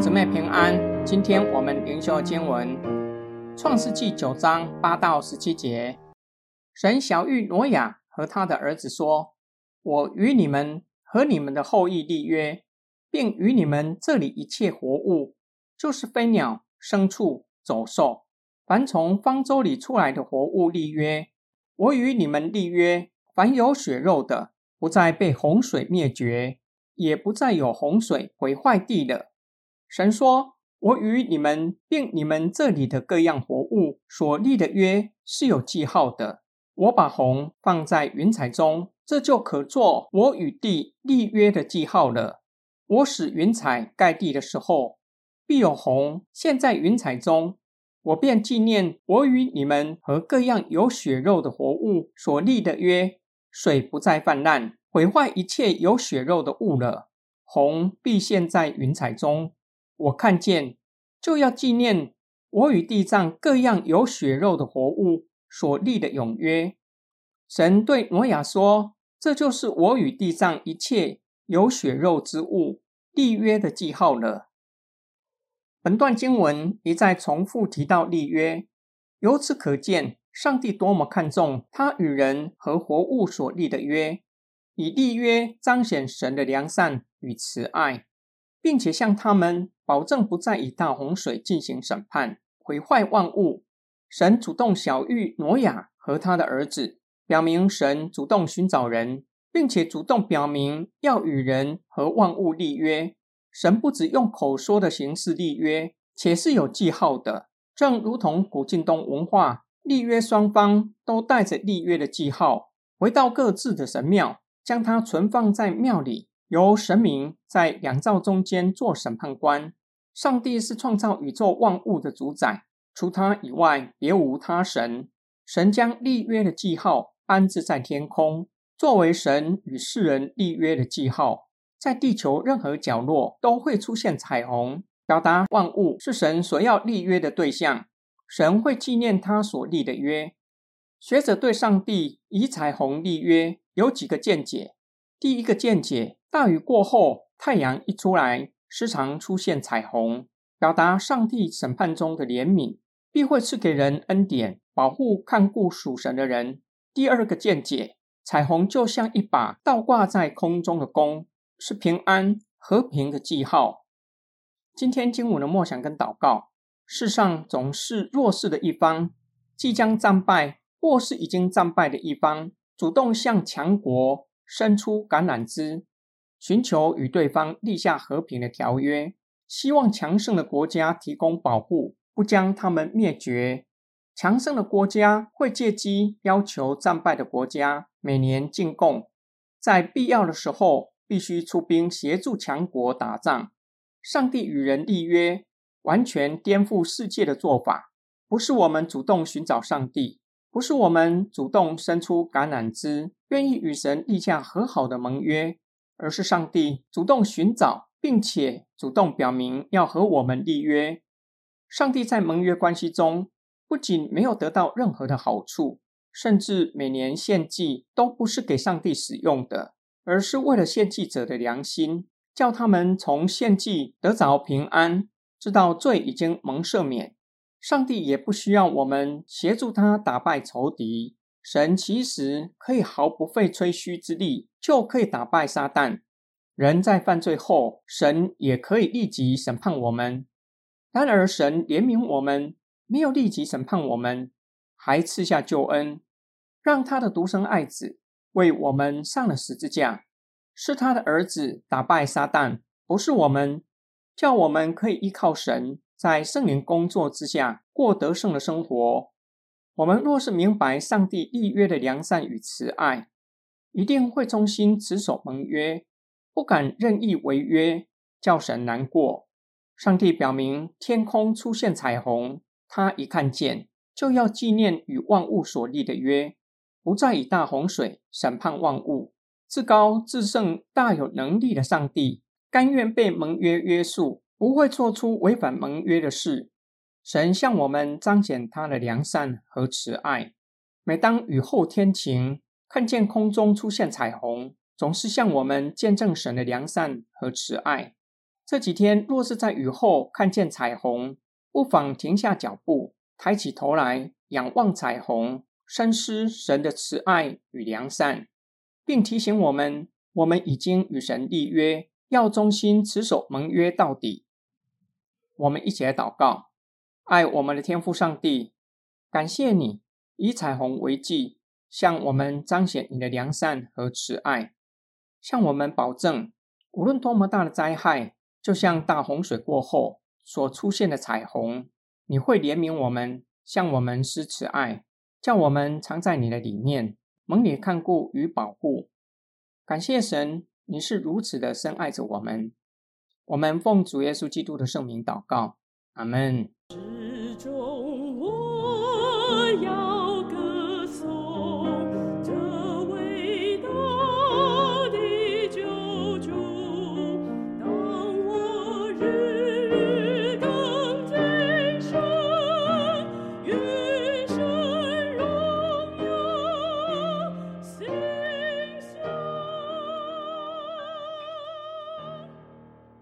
姊妹平安，今天我们灵修经文《创世纪》九章八到十七节。神小谕挪亚和他的儿子说：“我与你们和你们的后裔立约，并与你们这里一切活物，就是飞鸟、牲畜、走兽，凡从方舟里出来的活物立约。我与你们立约，凡有血肉的，不再被洪水灭绝，也不再有洪水毁坏地了。”神说：“我与你们并你们这里的各样活物所立的约是有记号的。我把红放在云彩中，这就可做我与地立约的记号了。我使云彩盖地的时候，必有红现，在云彩中，我便纪念我与你们和各样有血肉的活物所立的约。水不再泛滥，毁坏一切有血肉的物了。红必现，在云彩中。”我看见，就要纪念我与地上各样有血肉的活物所立的永约。神对挪亚说：“这就是我与地上一切有血肉之物立约的记号了。”本段经文一再重复提到立约，由此可见，上帝多么看重他与人和活物所立的约，以立约彰显神的良善与慈爱。并且向他们保证不再以大洪水进行审判，毁坏万物。神主动小玉挪亚和他的儿子，表明神主动寻找人，并且主动表明要与人和万物立约。神不只用口说的形式立约，且是有记号的，正如同古晋东文化立约双方都带着立约的记号，回到各自的神庙，将它存放在庙里。由神明在两造中间做审判官。上帝是创造宇宙万物的主宰，除他以外别无他神。神将立约的记号安置在天空，作为神与世人立约的记号。在地球任何角落都会出现彩虹，表达万物是神所要立约的对象。神会纪念他所立的约。学者对上帝以彩虹立约有几个见解。第一个见解。大雨过后，太阳一出来，时常出现彩虹，表达上帝审判中的怜悯，必会赐给人恩典，保护看顾属神的人。第二个见解，彩虹就像一把倒挂在空中的弓，是平安和平的记号。今天经文的默想跟祷告，世上总是弱势的一方即将战败，或是已经战败的一方，主动向强国伸出橄榄枝。寻求与对方立下和平的条约，希望强盛的国家提供保护，不将他们灭绝。强盛的国家会借机要求战败的国家每年进贡，在必要的时候必须出兵协助强国打仗。上帝与人立约，完全颠覆世界的做法，不是我们主动寻找上帝，不是我们主动伸出橄榄枝，愿意与神立下和好的盟约。而是上帝主动寻找，并且主动表明要和我们立约。上帝在盟约关系中，不仅没有得到任何的好处，甚至每年献祭都不是给上帝使用的，而是为了献祭者的良心，叫他们从献祭得着平安，知道罪已经蒙赦免。上帝也不需要我们协助他打败仇敌。神其实可以毫不费吹嘘之力，就可以打败撒旦。人在犯罪后，神也可以立即审判我们。然而，神怜悯我们，没有立即审判我们，还赐下救恩，让他的独生爱子为我们上了十字架。是他的儿子打败撒旦，不是我们，叫我们可以依靠神，在圣灵工作之下过得胜的生活。我们若是明白上帝立约的良善与慈爱，一定会忠心持守盟约，不敢任意违约，叫神难过。上帝表明天空出现彩虹，他一看见就要纪念与万物所立的约，不再以大洪水审判万物。至高至圣、大有能力的上帝，甘愿被盟约约束，不会做出违反盟约的事。神向我们彰显他的良善和慈爱。每当雨后天晴，看见空中出现彩虹，总是向我们见证神的良善和慈爱。这几天若是在雨后看见彩虹，不妨停下脚步，抬起头来仰望彩虹，深思神的慈爱与良善，并提醒我们，我们已经与神立约，要忠心持守盟约到底。我们一起来祷告：爱我们的天父上帝，感谢你以彩虹为记，向我们彰显你的良善和慈爱，向我们保证，无论多么大的灾害，就像大洪水过后。所出现的彩虹，你会怜悯我们，向我们施慈爱，叫我们藏在你的里面，蒙你看顾与保护。感谢神，你是如此的深爱着我们。我们奉主耶稣基督的圣名祷告，他们始终我